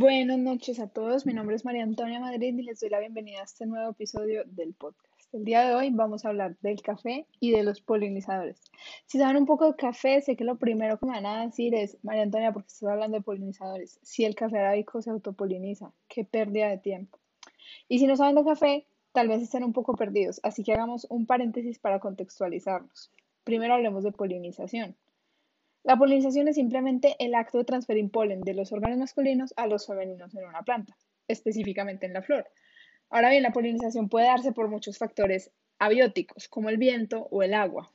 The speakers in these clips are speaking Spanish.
Buenas noches a todos, mi nombre es María Antonia Madrid y les doy la bienvenida a este nuevo episodio del podcast. El día de hoy vamos a hablar del café y de los polinizadores. Si saben un poco de café, sé que lo primero que me van a decir es, María Antonia, porque estás hablando de polinizadores? Si el café arábico se autopoliniza, qué pérdida de tiempo. Y si no saben de café, tal vez estén un poco perdidos, así que hagamos un paréntesis para contextualizarnos. Primero hablemos de polinización. La polinización es simplemente el acto de transferir polen de los órganos masculinos a los femeninos en una planta, específicamente en la flor. Ahora bien, la polinización puede darse por muchos factores abióticos, como el viento o el agua.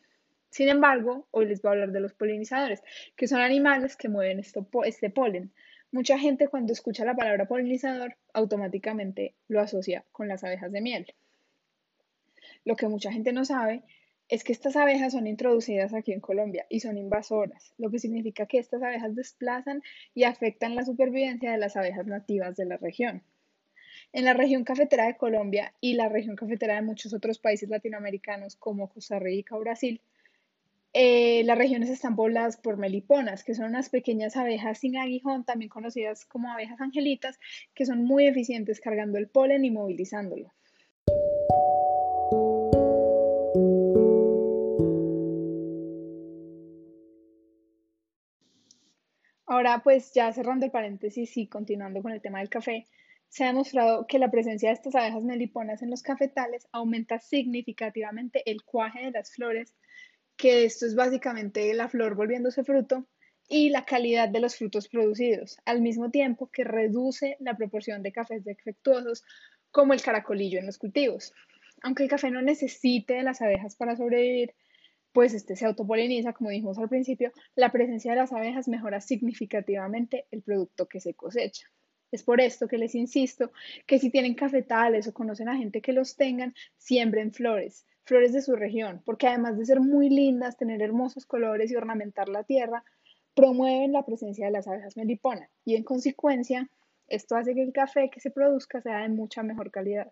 Sin embargo, hoy les voy a hablar de los polinizadores, que son animales que mueven este polen. Mucha gente cuando escucha la palabra polinizador automáticamente lo asocia con las abejas de miel. Lo que mucha gente no sabe es que estas abejas son introducidas aquí en Colombia y son invasoras, lo que significa que estas abejas desplazan y afectan la supervivencia de las abejas nativas de la región. En la región cafetera de Colombia y la región cafetera de muchos otros países latinoamericanos como Costa Rica o Brasil, eh, las regiones están pobladas por meliponas, que son unas pequeñas abejas sin aguijón, también conocidas como abejas angelitas, que son muy eficientes cargando el polen y movilizándolo. Ahora, pues ya cerrando el paréntesis y continuando con el tema del café, se ha demostrado que la presencia de estas abejas meliponas en los cafetales aumenta significativamente el cuaje de las flores, que esto es básicamente la flor volviéndose fruto, y la calidad de los frutos producidos, al mismo tiempo que reduce la proporción de cafés defectuosos como el caracolillo en los cultivos. Aunque el café no necesite de las abejas para sobrevivir, pues este se autopoliniza, como dijimos al principio, la presencia de las abejas mejora significativamente el producto que se cosecha. Es por esto que les insisto que si tienen cafetales o conocen a gente que los tengan, siembren flores, flores de su región, porque además de ser muy lindas, tener hermosos colores y ornamentar la tierra, promueven la presencia de las abejas melipona y en consecuencia esto hace que el café que se produzca sea de mucha mejor calidad.